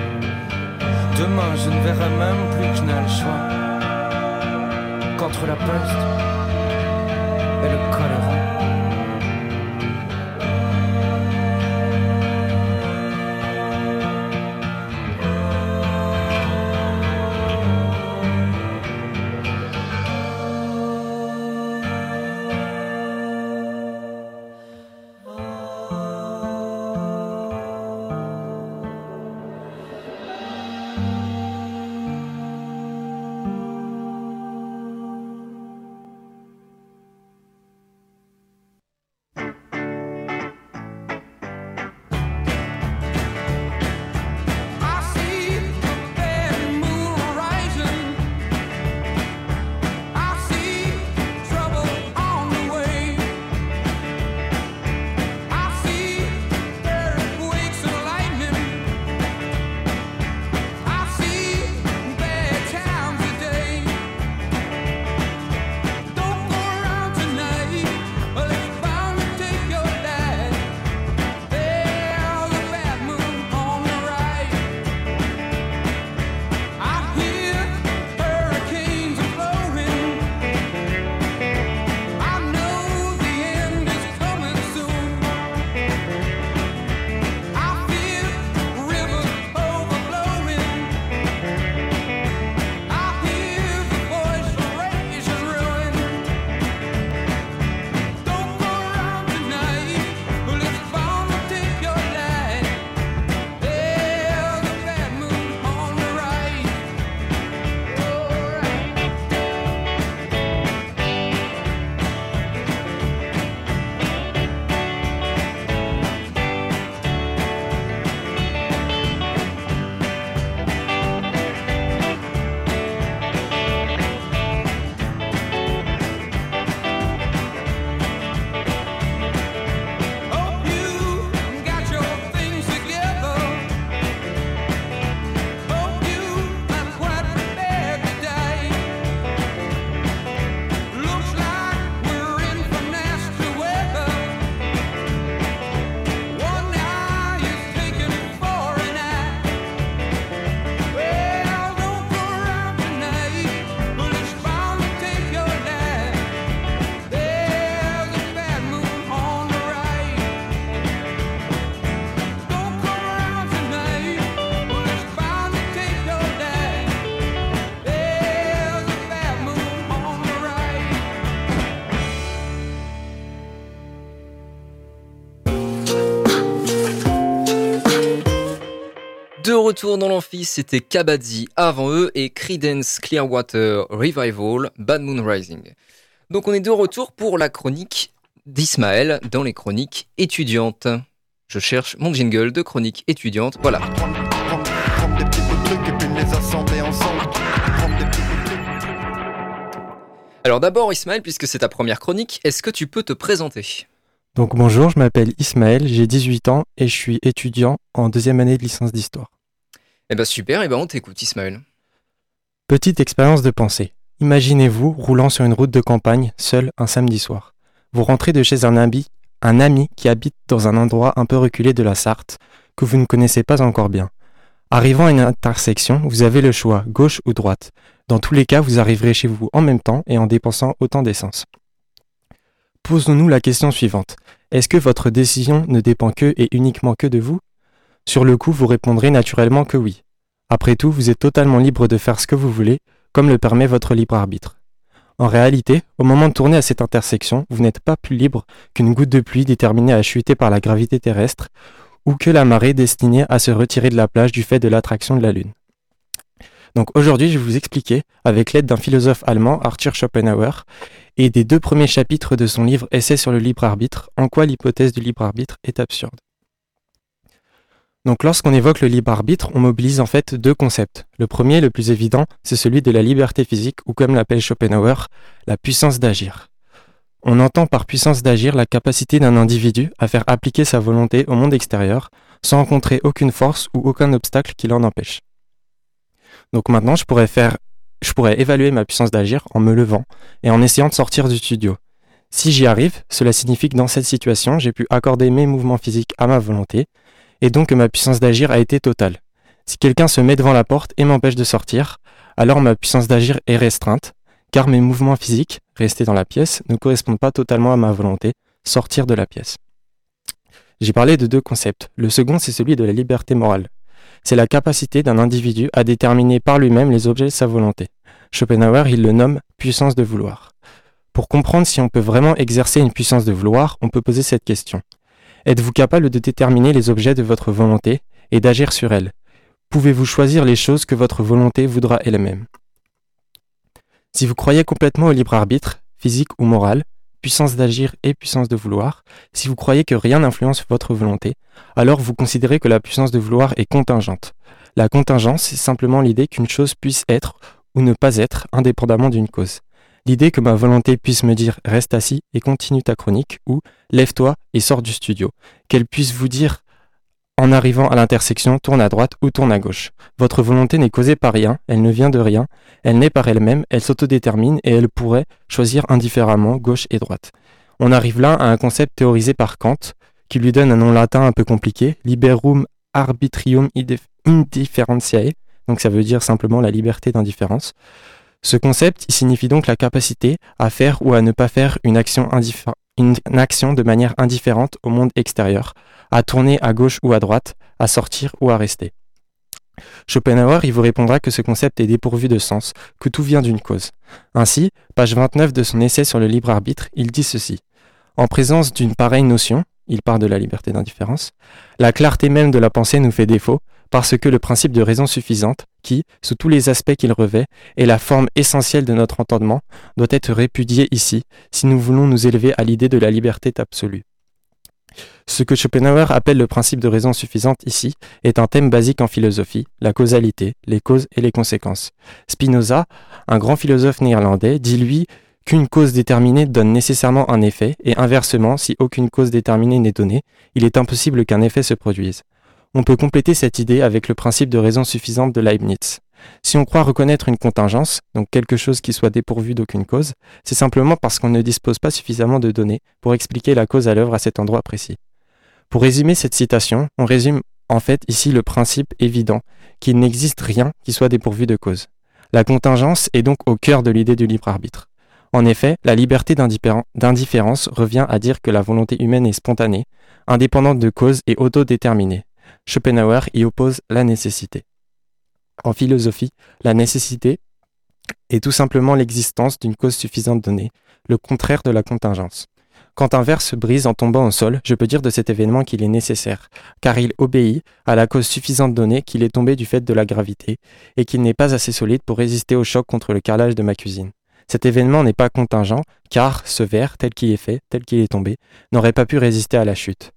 Demain je ne verrai même plus que je n'ai le choix. Qu'entre la peste retour dans l'amphi, c'était Kabadzi avant eux et Credence Clearwater Revival Bad Moon Rising. Donc on est de retour pour la chronique d'Ismaël dans les chroniques étudiantes. Je cherche mon jingle de chronique étudiante. Voilà. Alors d'abord Ismaël, puisque c'est ta première chronique, est-ce que tu peux te présenter? Donc bonjour, je m'appelle Ismaël, j'ai 18 ans et je suis étudiant en deuxième année de licence d'histoire. Eh ben super, eh ben on t'écoute Ismaël. Petite expérience de pensée. Imaginez-vous roulant sur une route de campagne, seul un samedi soir. Vous rentrez de chez un ami, un ami qui habite dans un endroit un peu reculé de la Sarthe que vous ne connaissez pas encore bien. Arrivant à une intersection, vous avez le choix, gauche ou droite. Dans tous les cas, vous arriverez chez vous en même temps et en dépensant autant d'essence. Posons-nous la question suivante. Est-ce que votre décision ne dépend que et uniquement que de vous Sur le coup, vous répondrez naturellement que oui. Après tout, vous êtes totalement libre de faire ce que vous voulez, comme le permet votre libre arbitre. En réalité, au moment de tourner à cette intersection, vous n'êtes pas plus libre qu'une goutte de pluie déterminée à chuter par la gravité terrestre, ou que la marée destinée à se retirer de la plage du fait de l'attraction de la Lune. Donc aujourd'hui, je vais vous expliquer, avec l'aide d'un philosophe allemand, Arthur Schopenhauer, et des deux premiers chapitres de son livre Essai sur le libre arbitre, en quoi l'hypothèse du libre arbitre est absurde. Donc lorsqu'on évoque le libre arbitre, on mobilise en fait deux concepts. Le premier, le plus évident, c'est celui de la liberté physique, ou comme l'appelle Schopenhauer, la puissance d'agir. On entend par puissance d'agir la capacité d'un individu à faire appliquer sa volonté au monde extérieur sans rencontrer aucune force ou aucun obstacle qui l'en empêche. Donc maintenant, je pourrais faire, je pourrais évaluer ma puissance d'agir en me levant et en essayant de sortir du studio. Si j'y arrive, cela signifie que dans cette situation, j'ai pu accorder mes mouvements physiques à ma volonté et donc ma puissance d'agir a été totale. Si quelqu'un se met devant la porte et m'empêche de sortir, alors ma puissance d'agir est restreinte, car mes mouvements physiques, restés dans la pièce, ne correspondent pas totalement à ma volonté, sortir de la pièce. J'ai parlé de deux concepts. Le second, c'est celui de la liberté morale. C'est la capacité d'un individu à déterminer par lui-même les objets de sa volonté. Schopenhauer, il le nomme puissance de vouloir. Pour comprendre si on peut vraiment exercer une puissance de vouloir, on peut poser cette question. Êtes-vous capable de déterminer les objets de votre volonté et d'agir sur elles? Pouvez-vous choisir les choses que votre volonté voudra elle-même? Si vous croyez complètement au libre arbitre, physique ou moral, puissance d'agir et puissance de vouloir, si vous croyez que rien n'influence votre volonté, alors vous considérez que la puissance de vouloir est contingente. La contingence, c'est simplement l'idée qu'une chose puisse être ou ne pas être indépendamment d'une cause. L'idée que ma volonté puisse me dire reste assis et continue ta chronique ou lève-toi et sors du studio. Qu'elle puisse vous dire en arrivant à l'intersection, tourne à droite ou tourne à gauche. Votre volonté n'est causée par rien, elle ne vient de rien, elle n'est par elle-même, elle s'autodétermine et elle pourrait choisir indifféremment gauche et droite. On arrive là à un concept théorisé par Kant, qui lui donne un nom latin un peu compliqué, liberum arbitrium indifferentiae, donc ça veut dire simplement la liberté d'indifférence. Ce concept signifie donc la capacité à faire ou à ne pas faire une action, une action de manière indifférente au monde extérieur, à tourner à gauche ou à droite, à sortir ou à rester. Schopenhauer il vous répondra que ce concept est dépourvu de sens, que tout vient d'une cause. Ainsi, page 29 de son essai sur le libre arbitre, il dit ceci. En présence d'une pareille notion, il part de la liberté d'indifférence, la clarté même de la pensée nous fait défaut, parce que le principe de raison suffisante, qui, sous tous les aspects qu'il revêt, est la forme essentielle de notre entendement, doit être répudié ici, si nous voulons nous élever à l'idée de la liberté absolue. Ce que Schopenhauer appelle le principe de raison suffisante ici est un thème basique en philosophie, la causalité, les causes et les conséquences. Spinoza, un grand philosophe néerlandais, dit lui qu'une cause déterminée donne nécessairement un effet, et inversement, si aucune cause déterminée n'est donnée, il est impossible qu'un effet se produise. On peut compléter cette idée avec le principe de raison suffisante de Leibniz. Si on croit reconnaître une contingence, donc quelque chose qui soit dépourvu d'aucune cause, c'est simplement parce qu'on ne dispose pas suffisamment de données pour expliquer la cause à l'œuvre à cet endroit précis. Pour résumer cette citation, on résume en fait ici le principe évident qu'il n'existe rien qui soit dépourvu de cause. La contingence est donc au cœur de l'idée du libre arbitre. En effet, la liberté d'indifférence revient à dire que la volonté humaine est spontanée, indépendante de cause et autodéterminée. Schopenhauer y oppose la nécessité. En philosophie, la nécessité est tout simplement l'existence d'une cause suffisante donnée, le contraire de la contingence. Quand un verre se brise en tombant au sol, je peux dire de cet événement qu'il est nécessaire, car il obéit à la cause suffisante donnée qu'il est tombé du fait de la gravité, et qu'il n'est pas assez solide pour résister au choc contre le carrelage de ma cuisine. Cet événement n'est pas contingent, car ce verre, tel qu'il est fait, tel qu'il est tombé, n'aurait pas pu résister à la chute.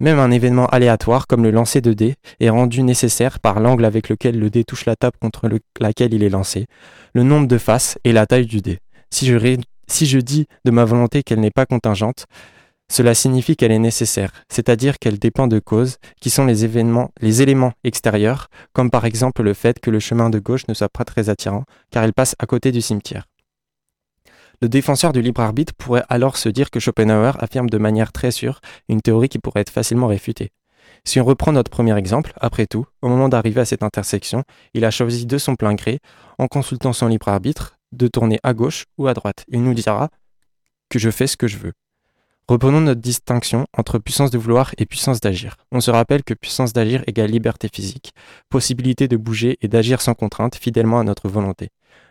Même un événement aléatoire comme le lancer de dés est rendu nécessaire par l'angle avec lequel le dé touche la table contre laquelle il est lancé, le nombre de faces et la taille du dé. Si je, si je dis de ma volonté qu'elle n'est pas contingente, cela signifie qu'elle est nécessaire, c'est-à-dire qu'elle dépend de causes qui sont les événements, les éléments extérieurs, comme par exemple le fait que le chemin de gauche ne soit pas très attirant, car il passe à côté du cimetière. Le défenseur du libre arbitre pourrait alors se dire que Schopenhauer affirme de manière très sûre une théorie qui pourrait être facilement réfutée. Si on reprend notre premier exemple, après tout, au moment d'arriver à cette intersection, il a choisi de son plein gré, en consultant son libre arbitre, de tourner à gauche ou à droite. Il nous dira que je fais ce que je veux. Reprenons notre distinction entre puissance de vouloir et puissance d'agir. On se rappelle que puissance d'agir égale liberté physique, possibilité de bouger et d'agir sans contrainte fidèlement à notre volonté.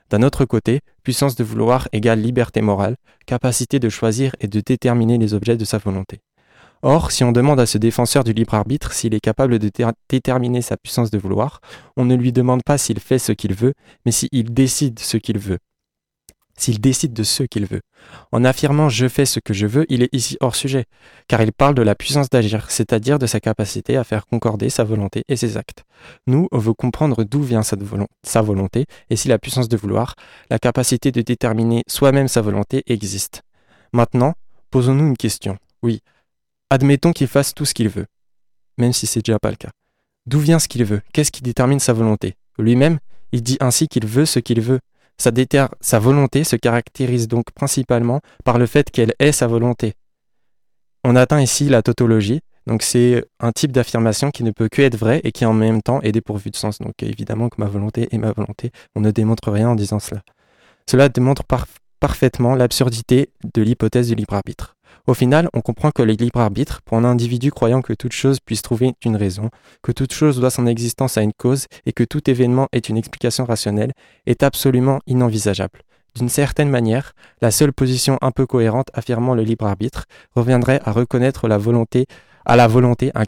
D'un autre côté, puissance de vouloir égale liberté morale, capacité de choisir et de déterminer les objets de sa volonté. Or, si on demande à ce défenseur du libre arbitre s'il est capable de déterminer sa puissance de vouloir, on ne lui demande pas s'il fait ce qu'il veut, mais s'il décide ce qu'il veut s'il décide de ce qu'il veut. En affirmant je fais ce que je veux, il est ici hors sujet, car il parle de la puissance d'agir, c'est-à-dire de sa capacité à faire concorder sa volonté et ses actes. Nous, on veut comprendre d'où vient sa volonté, et si la puissance de vouloir, la capacité de déterminer soi-même sa volonté existe. Maintenant, posons-nous une question. Oui, admettons qu'il fasse tout ce qu'il veut, même si c'est déjà pas le cas. D'où vient ce qu'il veut? Qu'est-ce qui détermine sa volonté? Lui-même, il dit ainsi qu'il veut ce qu'il veut, sa, volonté se caractérise donc principalement par le fait qu'elle est sa volonté. On atteint ici la tautologie, donc c'est un type d'affirmation qui ne peut que être vrai et qui en même temps est dépourvu de sens. Donc évidemment que ma volonté est ma volonté, on ne démontre rien en disant cela. Cela démontre parfaitement l'absurdité de l'hypothèse du libre arbitre. Au final, on comprend que le libre arbitre, pour un individu croyant que toute chose puisse trouver une raison, que toute chose doit son existence à une cause et que tout événement est une explication rationnelle, est absolument inenvisageable. D'une certaine manière, la seule position un peu cohérente affirmant le libre arbitre reviendrait à reconnaître la volonté à la volonté un,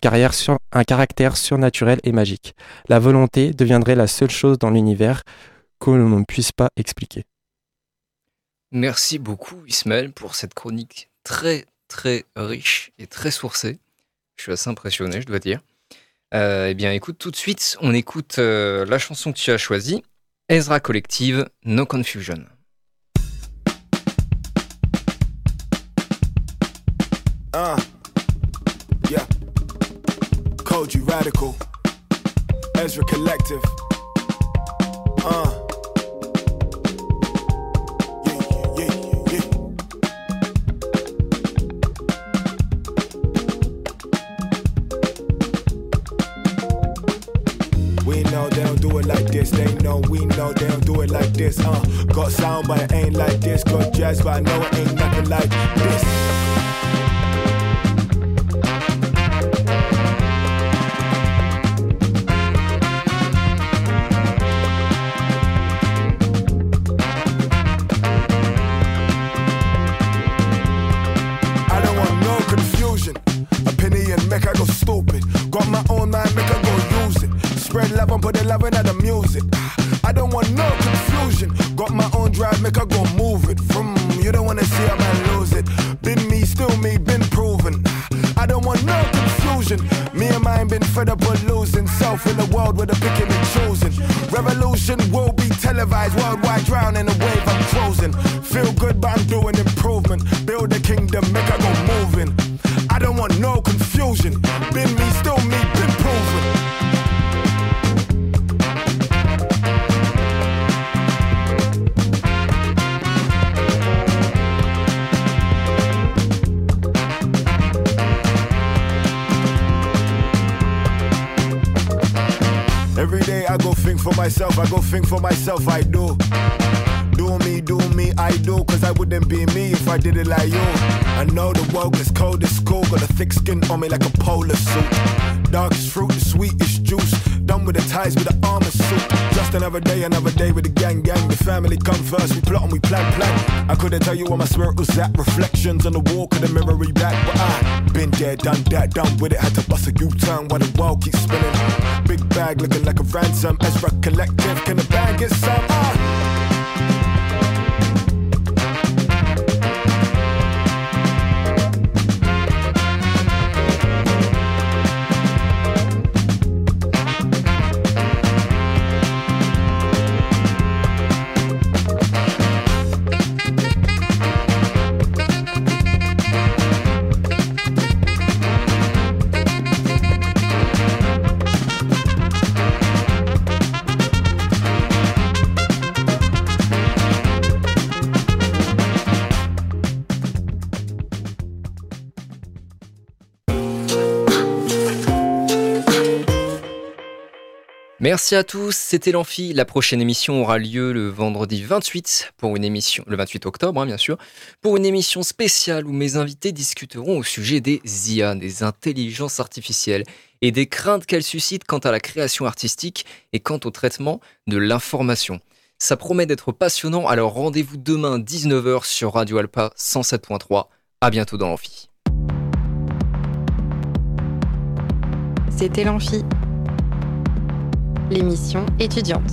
un caractère surnaturel et magique. La volonté deviendrait la seule chose dans l'univers que l'on ne puisse pas expliquer. Merci beaucoup Ismaël pour cette chronique très très riche et très sourcé. Je suis assez impressionné, je dois dire. Euh, eh bien, écoute, tout de suite, on écoute euh, la chanson que tu as choisie, Ezra Collective, No Confusion. Uh, yeah. Code radical. Ezra Collective. Uh. This. They know we know they don't do it like this. Uh, got sound, but it ain't like this. Got jazz, but I know it ain't nothing like this. it. I don't want no confusion. Got my own drive, make I go move it. From you don't wanna see a man lose it. Been me, still me, been proven. I don't want no confusion. Me and mine been fed up with losing self in a world where the picking and choosing. Revolution will be televised worldwide, Drowning a wave I'm frozen. Feel good, but I'm doing it think for myself, I do. Do me, do me, I do, cause I wouldn't be me if I did it like you. I know the world gets cold, it's cool, got a thick skin on me like a polar suit. Darkest fruit, the sweetest juice. Done with the ties with the. Just another day, another day with the gang, gang. The family come first, we plot and we plan, plan. I couldn't tell you where my spirit was at. Reflections on the wall, could the mirror back, but I been there, done that, done with it. Had to bust a U-turn while the world keeps spinning. Big bag looking like a ransom. Ezra Collective, can the bag get some? Uh. Merci à tous, c'était l'Amphi. La prochaine émission aura lieu le vendredi 28 pour une émission, le 28 octobre hein, bien sûr, pour une émission spéciale où mes invités discuteront au sujet des IA, des intelligences artificielles et des craintes qu'elles suscitent quant à la création artistique et quant au traitement de l'information. Ça promet d'être passionnant, alors rendez-vous demain 19h sur Radio Alpa 107.3. À bientôt dans l'Amphi. C'était l'Amphi l'émission étudiante.